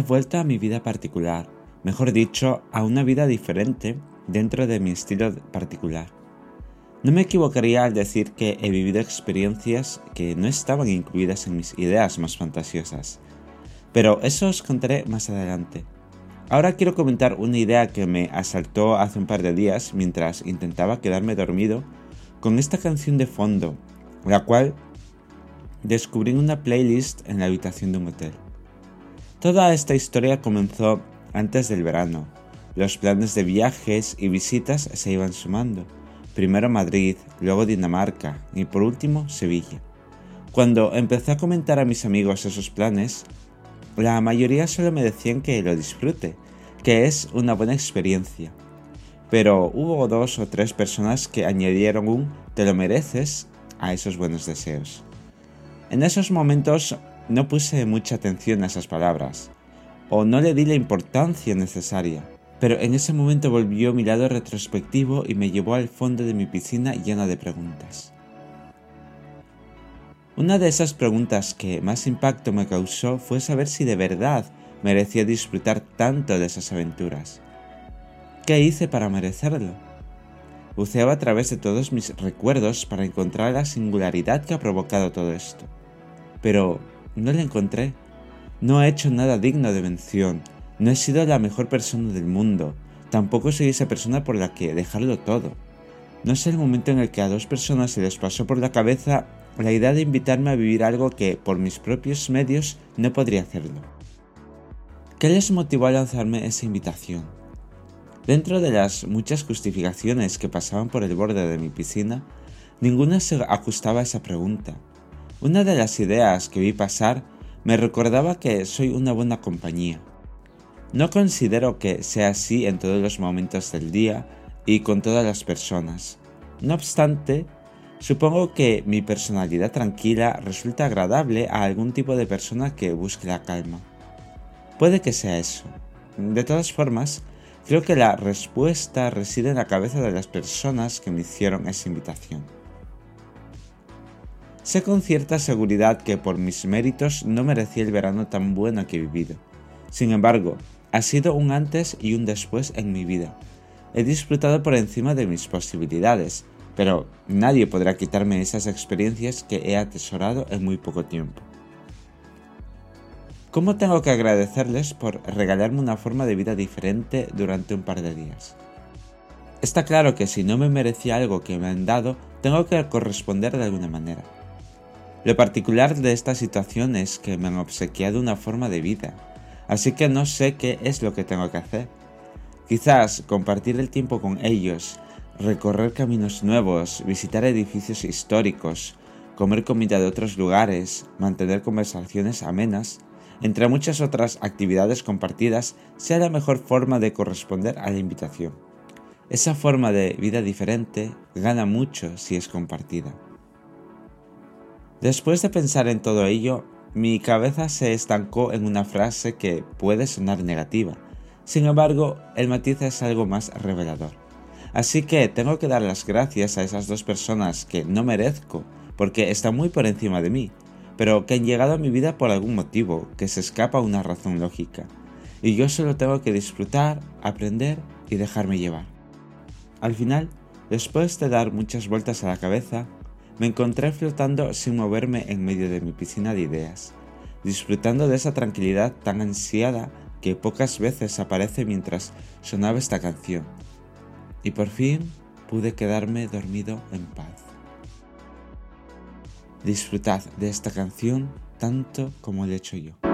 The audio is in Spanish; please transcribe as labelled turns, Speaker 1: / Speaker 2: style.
Speaker 1: he vuelto a mi vida particular, mejor dicho, a una vida diferente dentro de mi estilo particular. No me equivocaría al decir que he vivido experiencias que no estaban incluidas en mis ideas más fantasiosas, pero eso os contaré más adelante. Ahora quiero comentar una idea que me asaltó hace un par de días mientras intentaba quedarme dormido con esta canción de fondo, la cual descubrí en una playlist en la habitación de un hotel. Toda esta historia comenzó antes del verano. Los planes de viajes y visitas se iban sumando. Primero Madrid, luego Dinamarca y por último Sevilla. Cuando empecé a comentar a mis amigos esos planes, la mayoría solo me decían que lo disfrute, que es una buena experiencia. Pero hubo dos o tres personas que añadieron un te lo mereces a esos buenos deseos. En esos momentos no puse mucha atención a esas palabras, o no le di la importancia necesaria, pero en ese momento volvió mi lado retrospectivo y me llevó al fondo de mi piscina llena de preguntas. Una de esas preguntas que más impacto me causó fue saber si de verdad merecía disfrutar tanto de esas aventuras. ¿Qué hice para merecerlo? Buceaba a través de todos mis recuerdos para encontrar la singularidad que ha provocado todo esto. Pero no la encontré. No he hecho nada digno de mención. No he sido la mejor persona del mundo. Tampoco soy esa persona por la que dejarlo todo. No es el momento en el que a dos personas se les pasó por la cabeza la idea de invitarme a vivir algo que, por mis propios medios, no podría hacerlo. ¿Qué les motivó a lanzarme esa invitación? Dentro de las muchas justificaciones que pasaban por el borde de mi piscina, ninguna se ajustaba a esa pregunta. Una de las ideas que vi pasar me recordaba que soy una buena compañía. No considero que sea así en todos los momentos del día y con todas las personas. No obstante, Supongo que mi personalidad tranquila resulta agradable a algún tipo de persona que busque la calma. Puede que sea eso. De todas formas, creo que la respuesta reside en la cabeza de las personas que me hicieron esa invitación. Sé con cierta seguridad que por mis méritos no merecía el verano tan bueno que he vivido. Sin embargo, ha sido un antes y un después en mi vida. He disfrutado por encima de mis posibilidades, pero nadie podrá quitarme esas experiencias que he atesorado en muy poco tiempo. ¿Cómo tengo que agradecerles por regalarme una forma de vida diferente durante un par de días? Está claro que si no me merecía algo que me han dado, tengo que corresponder de alguna manera. Lo particular de esta situación es que me han obsequiado una forma de vida, así que no sé qué es lo que tengo que hacer. Quizás compartir el tiempo con ellos recorrer caminos nuevos, visitar edificios históricos, comer comida de otros lugares, mantener conversaciones amenas, entre muchas otras actividades compartidas, sea la mejor forma de corresponder a la invitación. Esa forma de vida diferente gana mucho si es compartida. Después de pensar en todo ello, mi cabeza se estancó en una frase que puede sonar negativa. Sin embargo, el matiz es algo más revelador. Así que tengo que dar las gracias a esas dos personas que no merezco, porque están muy por encima de mí, pero que han llegado a mi vida por algún motivo que se escapa a una razón lógica. Y yo solo tengo que disfrutar, aprender y dejarme llevar. Al final, después de dar muchas vueltas a la cabeza, me encontré flotando sin moverme en medio de mi piscina de ideas, disfrutando de esa tranquilidad tan ansiada que pocas veces aparece mientras sonaba esta canción y por fin pude quedarme dormido en paz. Disfrutad de esta canción tanto como lo he hecho yo.